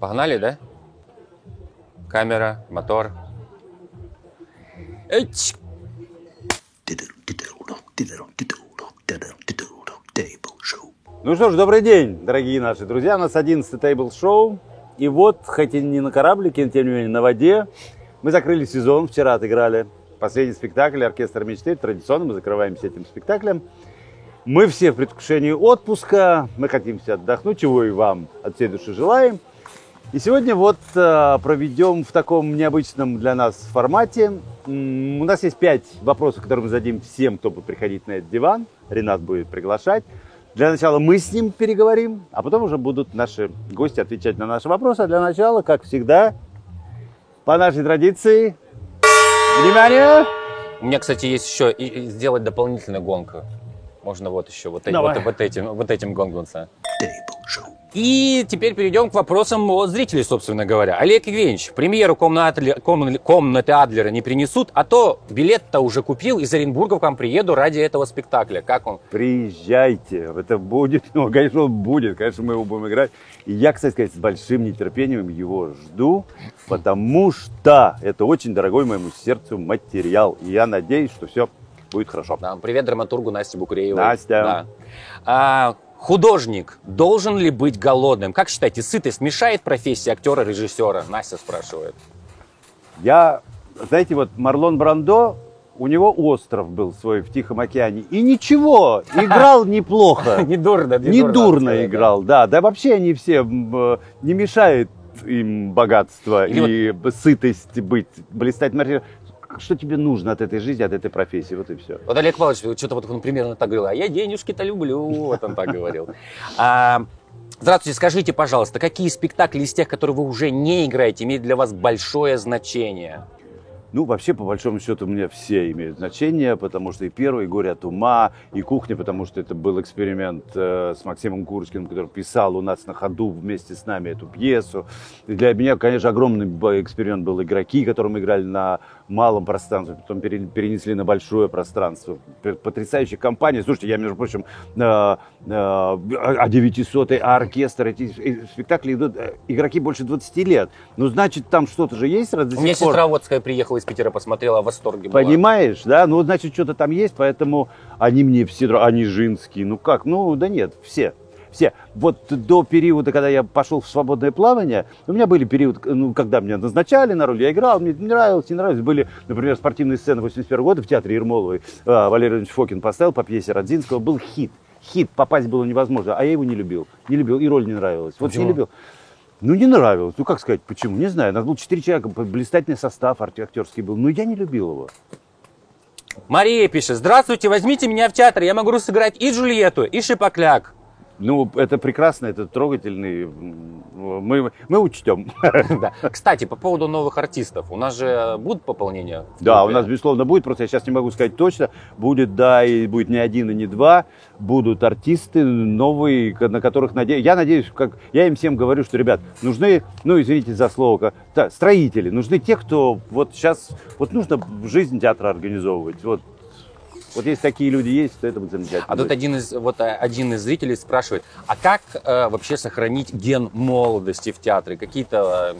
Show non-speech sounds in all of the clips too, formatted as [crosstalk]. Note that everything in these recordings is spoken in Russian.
Погнали, да? Камера, мотор. Эч! Ну что ж, добрый день, дорогие наши друзья. У нас 11 тейбл шоу. И вот, хоть и не на кораблике, но тем не менее на воде, мы закрыли сезон. Вчера отыграли последний спектакль «Оркестр мечты». Традиционно мы закрываемся этим спектаклем. Мы все в предвкушении отпуска. Мы хотим все отдохнуть, чего и вам от всей души желаем. И сегодня вот э, проведем в таком необычном для нас формате. У нас есть пять вопросов, которые мы зададим всем, кто будет приходить на этот диван. Ренат будет приглашать. Для начала мы с ним переговорим, а потом уже будут наши гости отвечать на наши вопросы. А для начала, как всегда, по нашей традиции, внимание! У меня, кстати, есть еще и- и сделать дополнительную гонку. Можно вот еще вот, эти- Давай. вот, вот этим, вот этим гонгнуться. И теперь перейдем к вопросам от зрителей, собственно говоря. Олег Евгеньевич, премьеру комнаты, ком- комнаты Адлера не принесут, а то билет-то уже купил, из Оренбурга к вам приеду ради этого спектакля. Как он? Приезжайте, это будет, [laughs] ну, конечно, он будет, конечно, мы его будем играть. И я, кстати сказать, с большим нетерпением его жду, потому что это очень дорогой моему сердцу материал. И я надеюсь, что все будет хорошо. Да, привет драматургу Насте Букреевой. Настя. Да. А, художник должен ли быть голодным? Как считаете, сытость мешает профессии актера-режиссера? Настя спрашивает. Я, знаете, вот Марлон Брандо, у него остров был свой в Тихом океане. И ничего, [laughs] играл неплохо. [laughs] Не дурно, Не дурно играл, да. Да вообще они все э, не мешает им богатство и сытость быть, блистать. Что тебе нужно от этой жизни, от этой профессии? Вот и все. Вот Олег Павлович вот что-то вот он примерно так говорил, а я денежки-то люблю, вот он так говорил. А, Здравствуйте, скажите, пожалуйста, какие спектакли из тех, которые вы уже не играете, имеют для вас большое значение? Ну, вообще, по большому счету, у меня все имеют значение, потому что и первый «Горе от ума», и «Кухня», потому что это был эксперимент э, с Максимом Курским, который писал у нас на ходу вместе с нами эту пьесу. И для меня, конечно, огромный эксперимент был «Игроки», которые мы играли на малом пространстве, потом пере- перенесли на большое пространство. Потрясающая компания. Слушайте, я, между прочим, а 900 а оркестр, эти спектакли идут, э, игроки больше 20 лет. Ну, значит, там что-то же есть, раз до У меня сих пор. сестра Водская приехала из Питера, посмотрела, в восторге была. Понимаешь, да? Ну, значит, что-то там есть, поэтому они мне все, они женские. Ну как? Ну, да нет, все. Все. Вот до периода, когда я пошел в свободное плавание, у меня были периоды, ну, когда меня назначали на роль, я играл, мне нравилось, не нравилось. Были, например, спортивные сцены 81 года в театре Ермоловой. А, Валерий Иванович Фокин поставил по пьесе Родзинского. Был хит. Хит, попасть было невозможно, а я его не любил. Не любил, и роль не нравилась. Вот Почему? не любил. Ну, не нравилось. Ну, как сказать, почему? Не знаю. Нас был четыре человека, блистательный состав актерский был. Но я не любил его. Мария пишет, здравствуйте, возьмите меня в театр, я могу сыграть и Джульетту, и Шипокляк. Ну, это прекрасно, это трогательный. Мы, мы учтем. [laughs] Да. Кстати, по поводу новых артистов, у нас же будут пополнения? Да, у нас, безусловно, будет, просто я сейчас не могу сказать точно. Будет, да, и будет не один, и не два. Будут артисты новые, на которых надеюсь. Я надеюсь, как я им всем говорю, что, ребят, нужны, ну, извините за слово, строители, нужны те, кто вот сейчас, вот нужно жизнь театра организовывать. Вот, вот если такие люди есть, то это будет замечательно. А тут один из, вот, э, один из зрителей спрашивает, а как э, вообще сохранить ген молодости в театре? Какие-то,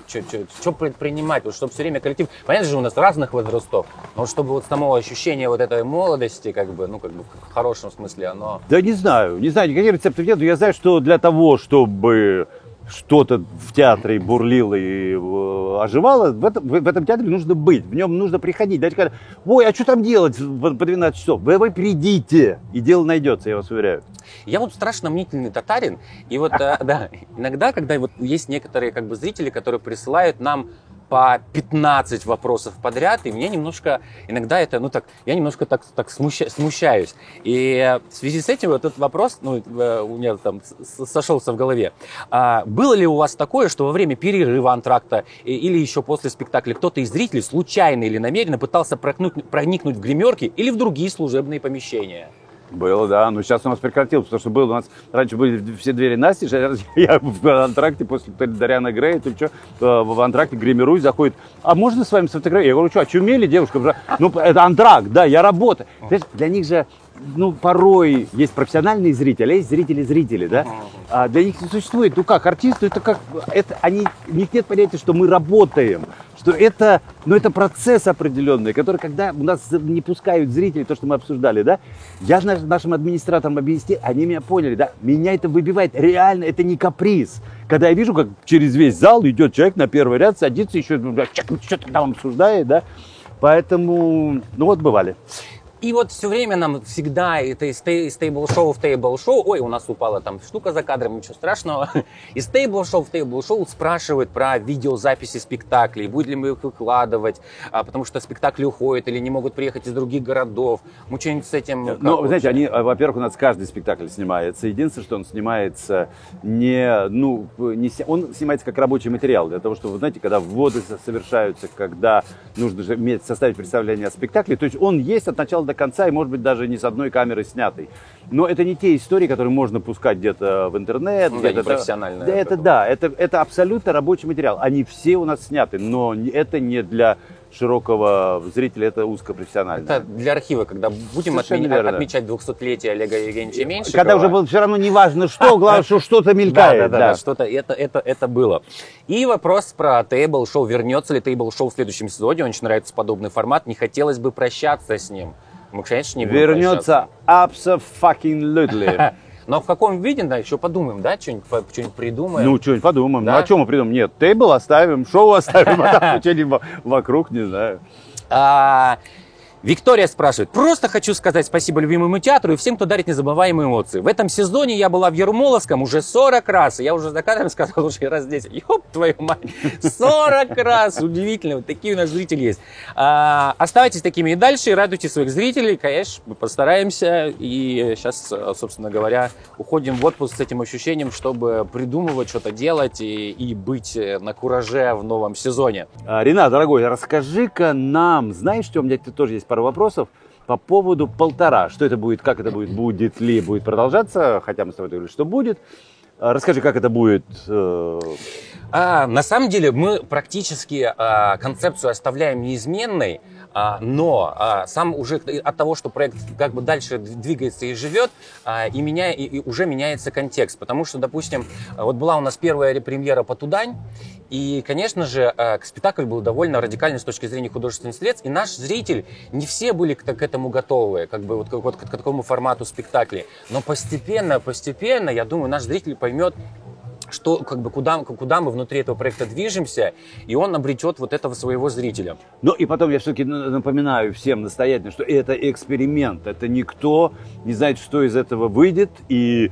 что предпринимать, вот, чтобы все время коллектив... Понятно же, у нас разных возрастов, но чтобы вот само ощущение вот этой молодости, как бы, ну, как бы в хорошем смысле, оно... Да не знаю, не знаю, никаких рецептов нет, но я знаю, что для того, чтобы что-то в театре бурлило и э, оживало, в этом, в этом театре нужно быть, в нем нужно приходить. Дайте сказать, ой, а что там делать по 12 часов? Вы, вы придите, и дело найдется, я вас уверяю. Я вот страшно мнительный татарин, и вот, э, [laughs] да, иногда, когда вот есть некоторые как бы зрители, которые присылают нам по 15 вопросов подряд, и мне немножко, иногда это, ну так, я немножко так, так смуща- смущаюсь. И в связи с этим вот этот вопрос, ну, э, у меня там сошелся в голове. А, было ли у вас такое, что во время перерыва антракта или еще после спектакля кто-то из зрителей случайно или намеренно пытался проникнуть, проникнуть в гримерки или в другие служебные помещения? Было, да, но сейчас у нас прекратилось, потому что было у нас, раньше были все двери Насти, [laughs] я в антракте после Дарьяна Грея, то что, в антракте гримируюсь, заходит, а можно с вами сфотографировать? Я говорю, что, очумели, девушка? Ну, это антракт, да, я работаю. Знаешь, для них же ну, порой есть профессиональные зрители, а есть зрители-зрители, да? А для них не существует, ну как, артисты, это как, это, они, у них нет понятия, что мы работаем, что это, ну, это процесс определенный, который, когда у нас не пускают зрителей, то, что мы обсуждали, да, я наш, нашим администраторам объяснил, они меня поняли, да, меня это выбивает, реально, это не каприз. Когда я вижу, как через весь зал идет человек на первый ряд, садится, еще что-то там обсуждает, да, поэтому, ну вот бывали. И вот все время нам всегда это из, из тейбл-шоу в тейбл-шоу, ой, у нас упала там штука за кадром, ничего страшного. [laughs] Из тейбл-шоу в тейбл-шоу спрашивают про видеозаписи спектаклей, будем ли мы их выкладывать, а, потому что спектакли уходят или не могут приехать из других городов. Мы что-нибудь с этим... Ну, знаете, они, а, во-первых, у нас каждый спектакль снимается. Единственное, что он снимается не, ну, не, он снимается как рабочий материал, для того, чтобы, вы знаете, когда вводы совершаются, когда нужно же иметь, составить представление о спектакле, то есть он есть от начала до конца и, может быть, даже не с одной камеры снятый. Но это не те истории, которые можно пускать где-то в интернет. Ну, да, не профессионально. Да, это, да, это, это абсолютно рабочий материал. Они все у нас сняты, но это не для широкого зрителя, это узкопрофессионально. Это для архива, когда будем отме- верно. отмечать 200-летие Олега Евгеньевича Меньшикова. Когда уже было все равно не важно что, [laughs] главное, что что-то мелькает. Да, да, да, что-то это, это, это было. И вопрос про тейбл-шоу. Вернется ли тейбл-шоу в следующем сезоне? Очень нравится подобный формат. Не хотелось бы прощаться с ним. Мы, конечно, не будем Вернется абсолютно. [laughs] Но в каком виде, да, еще подумаем, да, что-нибудь, что-нибудь придумаем. Ну, что-нибудь подумаем. Да? Ну, а что мы придумаем? Нет, тейбл оставим, шоу оставим, а там [laughs] что-нибудь вокруг, не знаю. Виктория спрашивает, просто хочу сказать спасибо любимому театру и всем, кто дарит незабываемые эмоции. В этом сезоне я была в Ермоловском уже 40 раз, и я уже за кадром сказал уже раз 10. Ёб твою мать, 40 раз! Удивительно, вот такие у нас зрители есть. А, оставайтесь такими и дальше, и радуйте своих зрителей, конечно, мы постараемся, и сейчас, собственно говоря, уходим в отпуск с этим ощущением, чтобы придумывать, что-то делать и, и быть на кураже в новом сезоне. А, Ренат, дорогой, расскажи-ка нам, знаешь, что у меня тоже есть пару вопросов по поводу полтора. Что это будет, как это будет, будет ли, будет продолжаться, хотя мы с тобой говорили, что будет. А, расскажи, как это будет. Э, а, на самом деле мы практически а, концепцию оставляем неизменной, но а, сам уже от того, что проект как бы дальше двигается и живет, а, и, меня, и, уже меняется контекст. Потому что, допустим, вот была у нас первая премьера по Тудань, и, конечно же, а, спектакль был довольно радикальный с точки зрения художественных средств, и наш зритель, не все были к, к этому готовы, как бы вот, вот к, к такому формату спектаклей. Но постепенно, постепенно, я думаю, наш зритель поймет, что, как бы, куда, куда мы внутри этого проекта движемся, и он обретет вот этого своего зрителя. Ну и потом я все-таки напоминаю всем настоятельно, что это эксперимент, это никто не знает, что из этого выйдет, и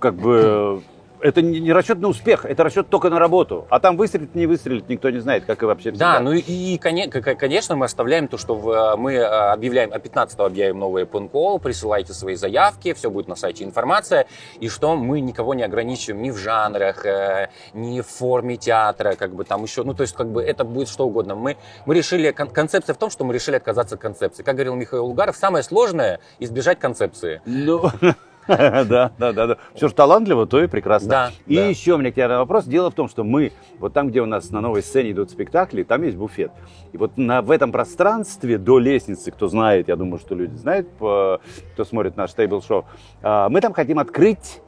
как бы это не расчет на успех, это расчет только на работу. А там выстрелит, не выстрелит, никто не знает, как и вообще всегда. Да, ну и, конечно, мы оставляем то, что э, мы э, объявляем, а 15 объявим новый open call, присылайте свои заявки, все будет на сайте информация, и что мы никого не ограничиваем ни в жанрах, э, ни в форме театра, как бы там еще, ну то есть как бы это будет что угодно. Мы, мы решили, концепция в том, что мы решили отказаться от концепции. Как говорил Михаил Угаров, самое сложное избежать концепции. Ну... [laughs] [laughs] Да, да, да, да. Все же талантливо, то и прекрасно. Да, и да. еще у меня к тебе вопрос. Дело в том, что мы, вот там, где у нас на новой сцене идут спектакли, там есть буфет. И вот на, в этом пространстве до лестницы, кто знает, я думаю, что люди знают, кто смотрит наш тейбл-шоу, а, мы там хотим открыть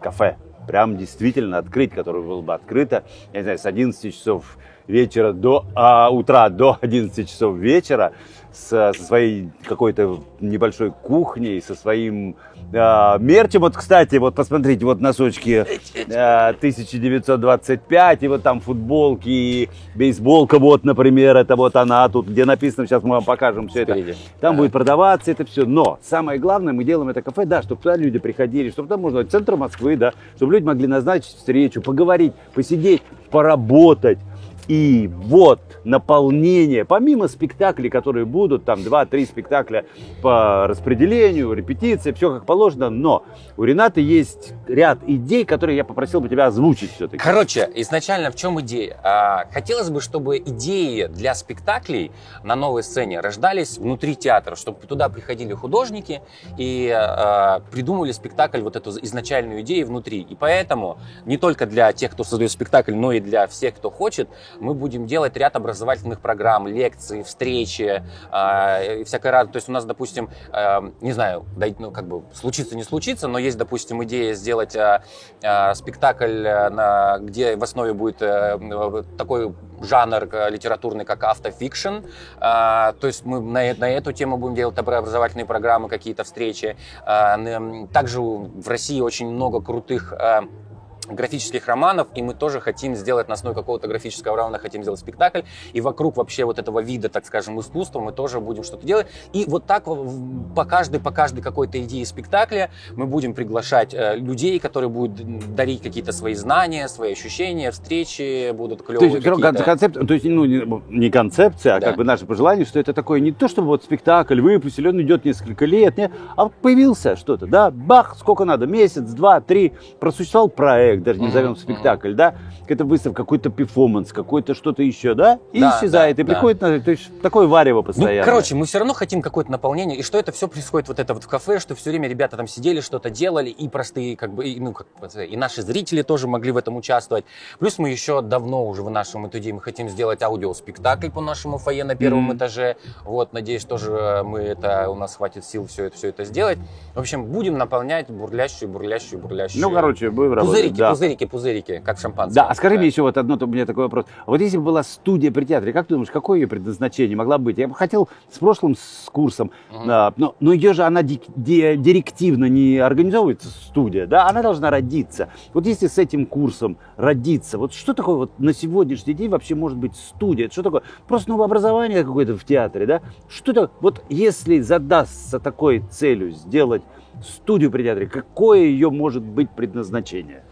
кафе. Прям действительно открыть, которое было бы открыто, я не знаю, с 11 часов вечера до а, утра до 11 часов вечера со, своей какой-то небольшой кухней, со своим э, мерчем. Вот, кстати, вот посмотрите, вот носочки э, 1925, и вот там футболки, и бейсболка, вот, например, это вот она тут, где написано, сейчас мы вам покажем все это. Там будет продаваться это все. Но самое главное, мы делаем это кафе, да, чтобы туда люди приходили, чтобы там можно, центр Москвы, да, чтобы люди могли назначить встречу, поговорить, посидеть, поработать. И вот наполнение, помимо спектаклей, которые будут, там 2-3 спектакля по распределению, репетиции, все как положено, но у Рената есть ряд идей, которые я попросил бы тебя озвучить все-таки. Короче, изначально в чем идея? А, хотелось бы, чтобы идеи для спектаклей на новой сцене рождались внутри театра, чтобы туда приходили художники и а, придумали спектакль, вот эту изначальную идею внутри. И поэтому не только для тех, кто создает спектакль, но и для всех, кто хочет, мы будем делать ряд образовательных программ, лекции, встречи э, и всякое разное. То есть у нас, допустим, э, не знаю, ну, как бы случится, не случится, но есть, допустим, идея сделать э, э, спектакль, э, на, где в основе будет э, такой жанр э, литературный, как автофикшн. А, то есть мы на, на эту тему будем делать образовательные программы, какие-то встречи. А, также в России очень много крутых а, графических романов, и мы тоже хотим сделать на основе какого-то графического романа, хотим сделать спектакль, и вокруг вообще вот этого вида, так скажем, искусства мы тоже будем что-то делать. И вот так по каждой, по каждой какой-то идее спектакля мы будем приглашать э, людей, которые будут дарить какие-то свои знания, свои ощущения, встречи будут клевые. То есть, концепт, то есть ну, не концепция, а да. как бы наше пожелание, что это такое не то, чтобы вот спектакль выпустили, он идет несколько лет, не, а появился что-то, да, бах, сколько надо, месяц, два, три, просуществовал проект, проект, даже не назовем спектакль, да, какая-то выставка, какой-то перформанс, какой-то что-то еще, да, и да, исчезает, да, и приходит, да. на, то есть такое варево постоянно. Ну, короче, мы все равно хотим какое-то наполнение, и что это все происходит вот это вот в кафе, что все время ребята там сидели, что-то делали, и простые, как бы, и, ну, как, и наши зрители тоже могли в этом участвовать. Плюс мы еще давно уже в нашем этуде мы хотим сделать аудиоспектакль по нашему фойе на первом mm-hmm. этаже. Вот, надеюсь, тоже мы это, у нас хватит сил все это, все это сделать. В общем, будем наполнять бурлящую, бурлящую, бурлящую. Ну, короче, будем работать. Пузырики, да. Пузырики, пузырики, как шампанское. Да, а скажи да. мне еще вот одно, у меня такой вопрос. Вот если бы была студия при театре, как ты думаешь, какое ее предназначение могла быть? Я бы хотел с прошлым с курсом, угу. а, но, но ее же она ди, ди, директивно не организовывается, студия, да, она должна родиться. Вот если с этим курсом родиться, вот что такое вот на сегодняшний день вообще может быть студия? Что такое? Просто новое образование какое-то в театре, да? Что-то, вот если задастся такой целью сделать студию при театре, какое ее может быть предназначение?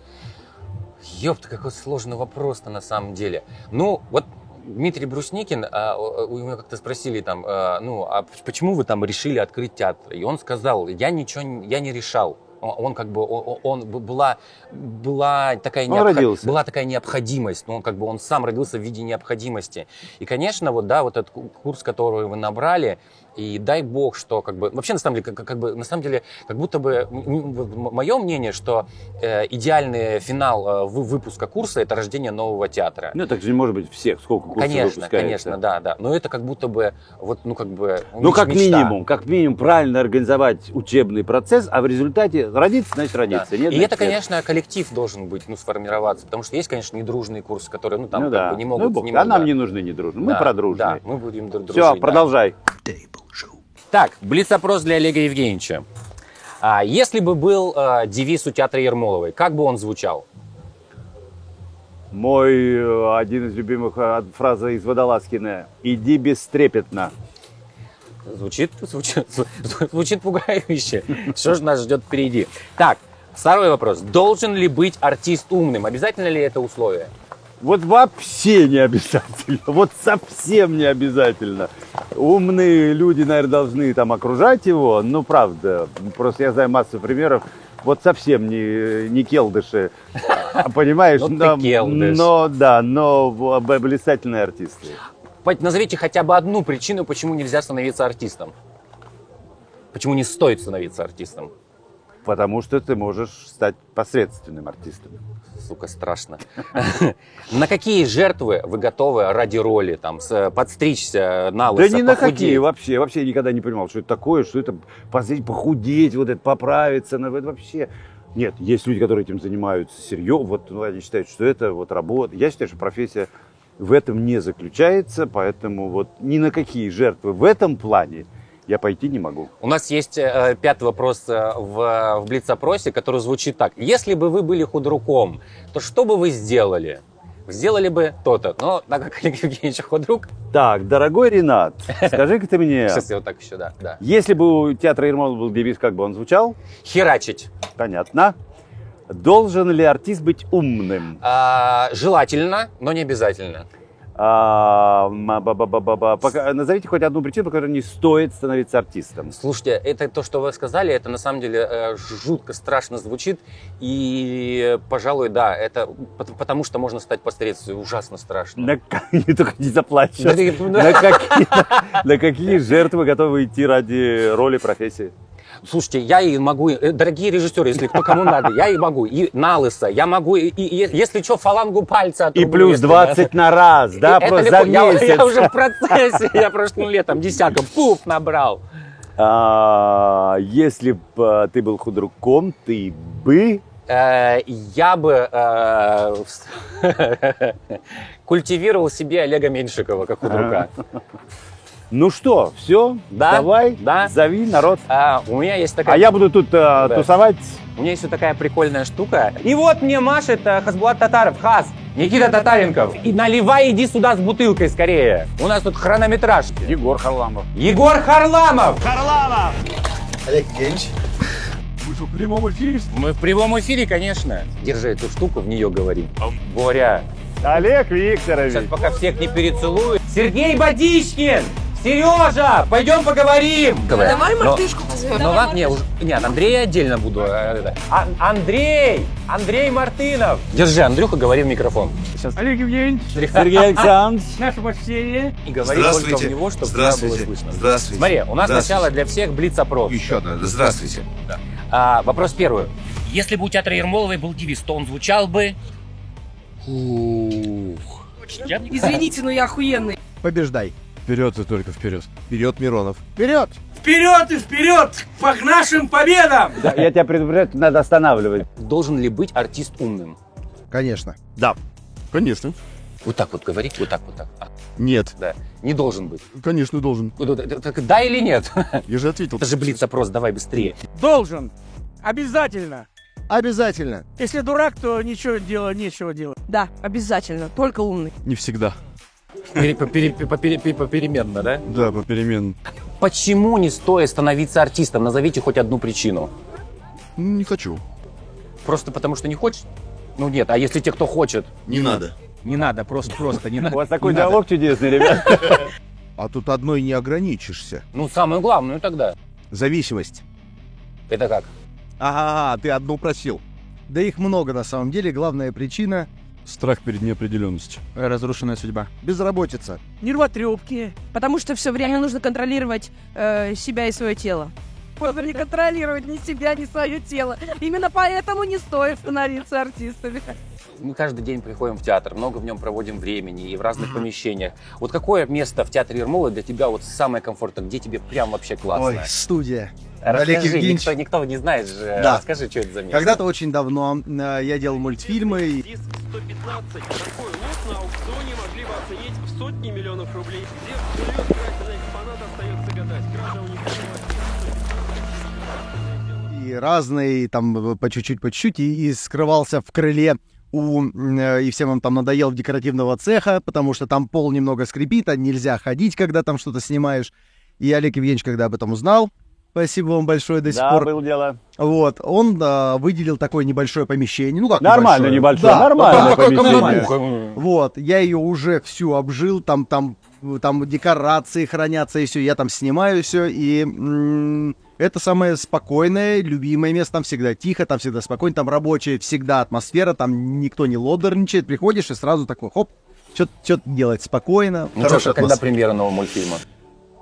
Ёпта, какой сложный вопрос-то на самом деле. Ну, вот Дмитрий Брусникин, а, у него как-то спросили там, а, ну, а почему вы там решили открыть театр? И он сказал, я ничего, я не решал. Он как бы, он, он была, была, такая необх... была такая необходимость, но он как бы он сам родился в виде необходимости. И, конечно, вот, да, вот этот курс, который вы набрали, и дай бог, что как бы вообще на самом деле как, как бы на самом деле как будто бы мое мнение, что э, идеальный финал э, выпуска курса это рождение нового театра. Ну так же не может быть всех, сколько курсов Конечно, конечно, да, да. Но это как будто бы вот ну как бы ну как мечта. минимум, как минимум правильно организовать учебный процесс, а в результате родиться, значит родиться. Да. Нет, и значит, это, конечно, коллектив должен быть, ну сформироваться, потому что есть, конечно, недружные курсы, которые ну там ну, да. как бы, не могут. Ну, не а нам да. не нужны недружные, мы да, про дружные. Да, мы будем дружить. Все, продолжай. Да. Так, блиц-опрос для Олега Евгеньевича. А, если бы был а, девиз у театра Ермоловой, как бы он звучал? Мой э, один из любимых а, фраза из Водолазкина «Иди бестрепетно». Звучит, звучит, звучит пугающе. Что же нас ждет впереди? Так, второй вопрос. Должен ли быть артист умным? Обязательно ли это условие? Вот вообще не обязательно. [laughs] Вот совсем не обязательно. Умные люди, наверное, должны там окружать его. Ну, правда. Просто я знаю массу примеров. Вот совсем не, не келдыши. Понимаешь? Но, но, да, но блистательные артисты. Назовите хотя бы одну причину, почему нельзя становиться артистом. Почему не стоит становиться артистом. Потому что ты можешь стать посредственным артистом сука, страшно. [laughs] На какие жертвы вы готовы ради роли? Там, подстричься на лысо, Да ни на какие вообще. Вообще я никогда не понимал, что это такое, что это похудеть, вот это поправиться. Это вообще... Нет, есть люди, которые этим занимаются серьезно. Вот ну, они считают, что это вот работа. Я считаю, что профессия в этом не заключается, поэтому вот ни на какие жертвы в этом плане я пойти не могу. У нас есть э, пятый вопрос э, в, в Блиц-опросе, который звучит так. Если бы вы были худруком, то что бы вы сделали? Сделали бы то-то. Но [laughs] так как Олег Евгеньевич худрук... Так, дорогой Ренат, [laughs] скажи-ка ты мне... Сейчас я вот так еще, да. да. Если бы у театра Ермолова был девиз, как бы он звучал? Херачить. Понятно. Должен ли артист быть умным? А, желательно, но не обязательно. А, назовите хоть одну причину, по которой не стоит становиться артистом. Слушайте, это то, что вы сказали, это на самом деле э, жутко страшно звучит. И, пожалуй, да, это потому что можно стать посредством. Ужасно страшно. На, [laughs] не только не заплачь. на, какие, на какие жертвы готовы идти ради роли профессии? Слушайте, я и могу, э, дорогие режиссеры, если кто кому надо, я и могу, и на лысо, я могу, и, и- если что, фалангу пальца И отрублю, плюс если 20 на раз, да, Это просто за Я- месяц. Я, уже в процессе, я прошлым летом десятков пуф набрал. А, если бы ты был худруком, ты бы... Э, Я бы э, [laughs] культивировал себе Олега Меньшикова, как у друга. [laughs] Ну что, все, Да, давай, да. зови народ. А, у меня есть такая А я буду тут э, тусовать. У меня есть вот такая прикольная штука. И вот мне машет э, Хасбулат Татаров. Хас, Никита Татаренков. И наливай, иди сюда с бутылкой скорее. У нас тут хронометраж. Егор Харламов. Егор Харламов. Олег Евгеньевич. Мы в прямом эфире, конечно. Держи эту штуку, в нее говори. Боря, Олег сейчас Викторович. пока всех не перецелую. Сергей Бодичкин! Сережа, пойдем поговорим. Давай мартышку позовем. Ну ладно, не, нет, Андрея отдельно буду. э, это. А- Андрей! Андрей Мартынов! Держи, Андрюха, говори в микрофон. Олег Евгеньевич, Сергей Александрович. наше почтение. И говори только в Здравствуйте. него, чтобы тебя было Здравствуйте. слышно. Здравствуйте. Смотри, у нас Здравствуйте. сначала для всех блиц-опрос. Еще одно. Здравствуйте. А, вопрос первый. Если бы у театра Ермоловой был девиз, то он звучал бы... Я- Извините, но я охуенный. Побеждай. Вперед и только вперед. Вперед, Миронов. Вперед! Вперед и вперед! По к нашим победам! Да, я тебя предупреждаю, тут надо останавливать. Должен ли быть артист умным? Конечно. Конечно. Вот так вот говорить, вот так вот так. А, Нет. да, не должен быть. Конечно, должен. Это- так да или нет? [laughs] Я же ответил. Это же блиц-опрос, давай быстрее. Должен. Обязательно. Обязательно. Если дурак, то ничего делать, нечего делать. Да, обязательно. Только умный. Не всегда. Попеременно, да? Да, попеременно. Почему не стоит становиться артистом? Назовите хоть одну причину. Ну, Не хочу. Просто потому что не хочешь? Ну нет, а если те, кто хочет? Не надо. Не надо, просто, просто не [laughs] У надо. вас такой диалог чудесный, ребят. А тут одной не ограничишься. Ну, самую главную тогда. Зависимость. Это как? Ага, ты одну просил. Да их много на самом деле. Главная причина Страх перед неопределенностью. Разрушенная судьба. – безработица. Нервотрепки. Потому что все время нужно контролировать э, себя и свое тело. Можно не контролировать ни себя, ни свое тело. Именно поэтому не стоит становиться артистами. Мы каждый день приходим в театр, много в нем проводим времени и в разных помещениях. Вот какое место в театре Ермола для тебя вот самое комфортное, где тебе прям вообще классно? Ой, студия. Расскажи, Олег Евгеньевич. никто, никто не знает же. Да. Расскажи, что это за место. Когда-то очень давно э, я делал мультфильмы. Диск 115. Такой лот на аукционе могли бы оценить в сотни миллионов рублей. Где и разные, там э, по чуть-чуть, по чуть-чуть, и, и скрывался в крыле у, э, и всем он там надоел декоративного цеха, потому что там пол немного скрипит, а нельзя ходить, когда там что-то снимаешь. И Олег Евгеньевич, когда об этом узнал, спасибо вам большое до сих Да, пор, было дело. вот, он а, выделил такое небольшое помещение, ну как Нормально небольшое, Да, нормальное да, помещение. Вот, я ее уже всю обжил, там, там, там декорации хранятся и все, я там снимаю все, и м, это самое спокойное, любимое место, там всегда тихо, там всегда спокойно, там рабочая всегда атмосфера, там никто не лодерничает, приходишь и сразу такой, хоп, что-то делать спокойно. Ну что, когда премьера нового мультфильма?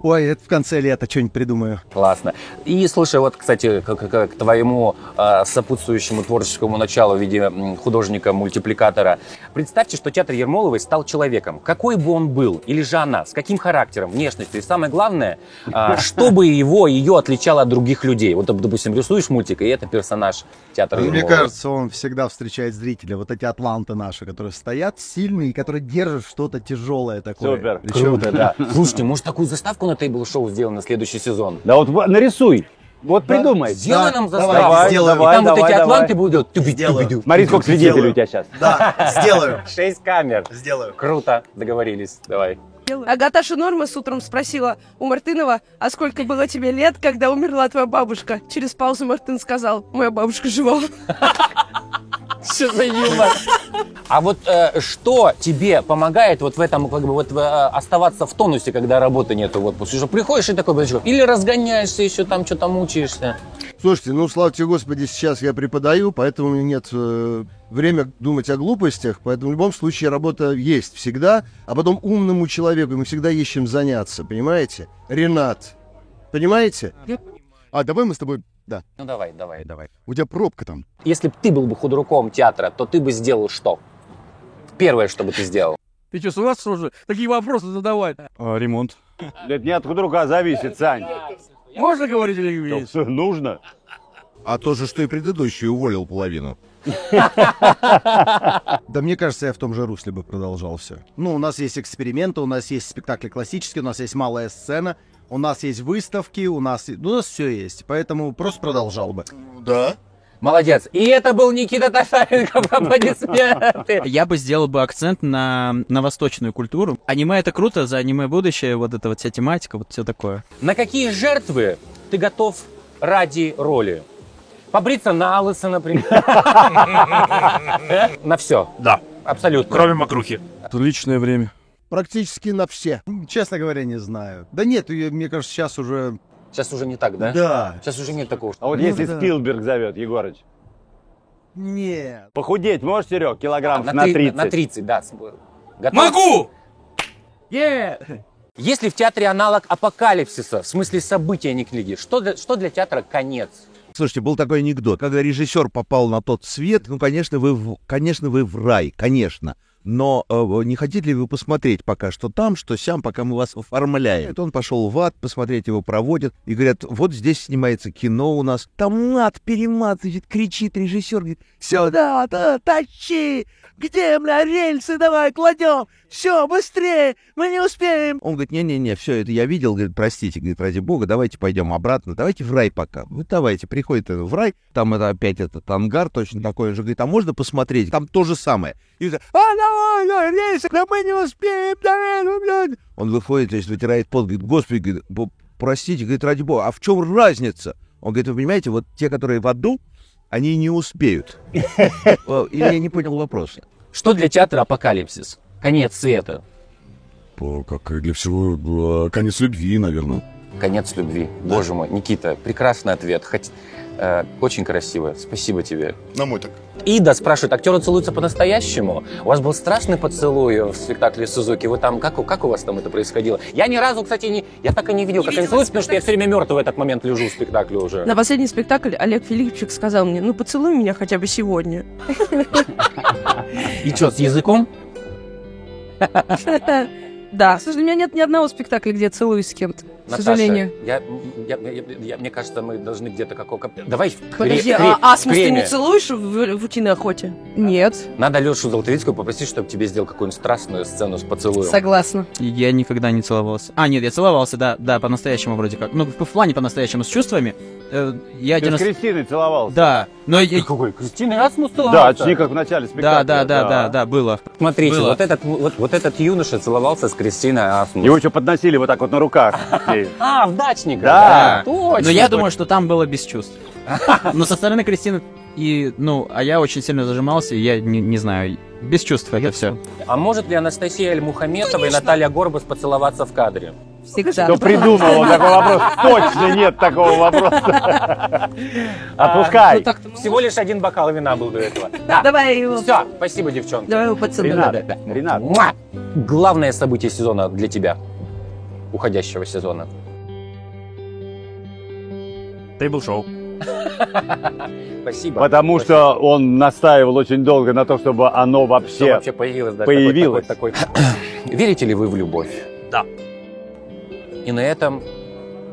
Ой, это в конце лета что-нибудь придумаю. Классно. И слушай, вот, кстати, к, к- к твоему а, сопутствующему творческому началу в виде художника-мультипликатора, представьте, что театр Ермоловой стал человеком. Какой бы он был, или же она, с каким характером, внешностью, и самое главное, а, что бы его, ее отличало от других людей. Вот, допустим, рисуешь мультик, и это персонаж театра Мне Ермоловой. кажется, он всегда встречает зрителя. Вот эти атланты наши, которые стоят сильные, и которые держат что-то тяжелое такое. Супер. Причем- Круто, да. Слушайте, может, такую заставку на тейбл-шоу сделаем на следующий сезон? Да вот нарисуй. Вот придумай. Сделай Да, нам заставку. давай, сделаем. И давай, там вот давай, эти давай. атланты будут. Тюби, Сделаю. тюби, Смотри, сколько свидетелей у тебя сейчас. Да, сделаю. [laughs] Шесть камер. Сделаю. Круто, договорились. Давай. Агаташа Нормас утром спросила у Мартынова, а сколько было тебе лет, когда умерла твоя бабушка? Через паузу Мартын сказал, моя бабушка жива. [laughs] Что за юмор? А вот э, что тебе помогает вот в этом, как бы вот э, оставаться в тонусе, когда работы нету в отпуске? Что приходишь и такой, «Блин, или разгоняешься еще там, что-то мучаешься? Слушайте, ну, слава тебе, Господи, сейчас я преподаю, поэтому у меня нет э, времени думать о глупостях, поэтому в любом случае работа есть всегда, а потом умному человеку мы всегда есть чем заняться, понимаете? Ренат, понимаете? А давай мы с тобой Ну давай, давай. Давай. У тебя пробка там. Если бы ты был бы худруком театра, то ты бы сделал что? Первое, что бы ты сделал. Ты что, с ума уже? Такие вопросы задавать. А, ремонт. Это не от худрука зависит, Сань. Можно говорить или нет? Что, Нужно. А то же, что и предыдущий, уволил половину. Да мне кажется, я в том же русле бы продолжал все. Ну, у нас есть эксперименты, у нас есть спектакли классические, у нас есть малая сцена, у нас есть выставки, у нас, ну, у нас все есть. Поэтому просто продолжал бы. Да. Молодец. И это был Никита Татаренко. Аплодисменты. Я бы сделал бы акцент на, на восточную культуру. Аниме это круто, за аниме будущее, вот эта вот вся тематика, вот все такое. На какие жертвы ты готов ради роли? Побриться на лысо, например. [laughs] На все. Да. Абсолютно. Кроме мокрухи. Личное время. Практически на все. Честно говоря, не знаю. Да нет, я- мне кажется, сейчас уже... Сейчас уже не так, да? Да. Сейчас уже нет такого. А вот Ну если да. Спилберг зовет, Егорыч. Нет. Похудеть можешь, Серег, килограмм на, на три- 30? на 30, да. Готов? Могу! Есть ли в театре аналог апокалипсиса, в смысле события, а не книги? Что для, что для театра конец? Слушайте, был такой анекдот. Когда режиссер попал на тот свет, ну, конечно, вы в, конечно, вы в рай, конечно. Но э, не хотите ли вы посмотреть пока, что там, что сям, пока мы вас оформляем? Это Он пошел в ад, посмотреть его проводят, и говорят, вот здесь снимается кино у нас. Там мат, перемат, значит, кричит режиссер, говорит, сюда, да, тащи! Где, бля, рельсы давай кладем? Все, быстрее, мы не успеем. Он говорит, не-не-не, все это я видел, говорит, простите, говорит, ради бога, давайте пойдем обратно, давайте в рай пока. Вот давайте, приходит в рай, там это опять этот ангар точно такой же, говорит, а можно посмотреть? Там то же самое. И говорит, а, давай, давай, рельсы, да мы не успеем, давай, ну, блядь. Он выходит, есть вытирает пот, говорит, господи, говорит, «бо- простите, говорит, ради бога, а в чем разница? Он говорит, вы понимаете, вот те, которые в аду, они не успеют. [laughs] Или я не понял вопроса. Что для театра апокалипсис? Конец света. Как для всего, э, конец любви, наверное. Конец любви. Боже мой, Никита, прекрасный ответ. Хоть, э, очень красиво. Спасибо тебе. На мой так. Ида спрашивает, актеры целуются по-настоящему? У вас был страшный поцелуй в спектакле Сузуки? Вы там, как, у- как у вас там это происходило? Я ни разу, кстати, не, я так и не видел, как они целуются, потому что я все время мертвый в этот момент лежу в спектакле уже. На последний спектакль Олег Филипчик сказал мне, ну поцелуй меня хотя бы сегодня. И что, с языком? [laughs] Да, слушай, у меня нет ни одного спектакля, где целуюсь с кем-то, к Наташа, сожалению. Я, я- я- я- мне кажется, мы должны где-то какого... Давай в кре- Подожди, кре- а асмус ты не целуешь в, в утиной охоте? Нет. Надо Лешу Золотовицкую попросить, чтобы тебе сделал какую-нибудь страстную сцену с поцелуем. Согласна. Я никогда не целовался. А, нет, я целовался, да, да, по-настоящему вроде как. Ну, в, в плане по-настоящему, с чувствами. Э, я Ты один с раз... Кристиной целовался? Да, но... я- Какой? Кристина Асмус Да, целовался? очни, как в начале Да, спектакля. да, да, да, да, было. Смотрите, Было. вот этот, вот, вот этот юноша целовался с Кристиной Асмус. Его что, подносили вот так вот на руках? [laughs] А, в дачника. Да. Точно. Но я думаю, что там было без чувств. [laughs] Но со стороны Кристины и, ну, а я очень сильно зажимался, и я не, не знаю, без чувств это все. А может ли Анастасия Аль-Мухаметова и Наталья Горбас поцеловаться в кадре? Всегда. Кто придумал такой вопрос? [laughs] Точно нет такого вопроса. [laughs] Отпускай. Ну, Всего лишь один бокал вина был до этого. Да. Давай его, Все, спасибо, девчонки. давай его поцелуем. Ренат, Ренат. Главное событие сезона для тебя, уходящего сезона. Тейбл-шоу. [laughs] Спасибо. Потому что он настаивал очень долго на то, чтобы оно Что вообще... появилось. да, появилось. такой- такой- такой. [clears throat] Верите ли вы в любовь? Да. И на этом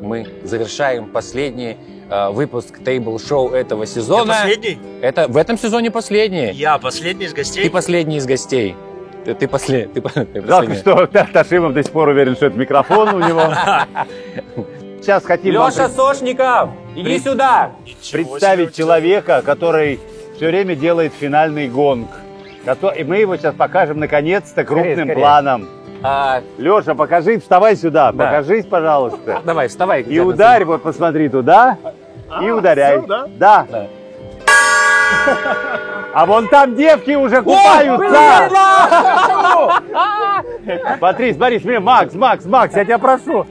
мы завершаем последний э, выпуск тейбл-шоу этого сезона. последний? Это в этом сезоне последний. Я последний из гостей. Ты последний из гостей. Ты, ты, после, ты, ты Жалко, последний. что Та- Ташимов до сих пор уверен, что это микрофон у него. Сейчас хотим вам Леша Сошников, иди сюда. представить человека, который все время делает финальный гонг. И мы его сейчас покажем наконец-то крупным скорее. планом. А, Леша, покажи, вставай сюда, Да. покажись, пожалуйста. [laughs] давай, вставай. И ударь, вот посмотри туда, и ударяй. да? Да. Да. [laughs] А вон там девки уже купаются. Смотри, смотри, смотри, Макс, Макс, Макс, я тебя прошу.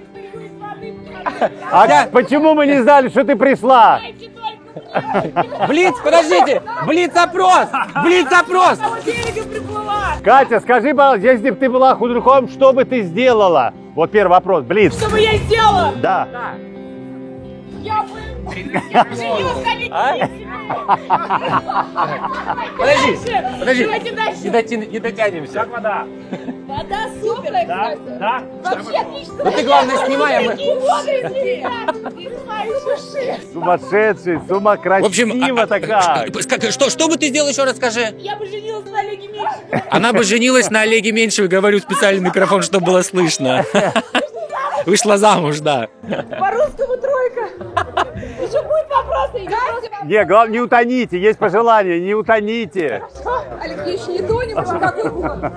А почему мы не знали, что ты пришла? Блиц, подождите! Блиц-опрос! Блиц-опрос! Катя, скажи, пожалуйста, если бы ты была худруком, что бы ты сделала? Вот первый вопрос, Блиц. Что бы я сделала? Да. Я бы Подожди, подожди. Давайте дальше. Не, доти- не дотянемся. Как вода? Вода супер, Да? кстати. Да? Вообще отлично. Ну ты, главное, снимай, а мы- Сумасшедший, сумакрасиво В общем, а- а- так как. Как- что, что бы ты сделал еще раз, скажи? Я бы женилась на Олеге Меньшикове. Она бы женилась на Олеге Меньшеве, говорю специальный микрофон, чтобы было слышно. Вышла замуж, да. По-русскому тройка. Вопросы? просто- Не, главное, не утоните, есть пожелание, не утоните. Олег Ильич, не тонем, уже какой год.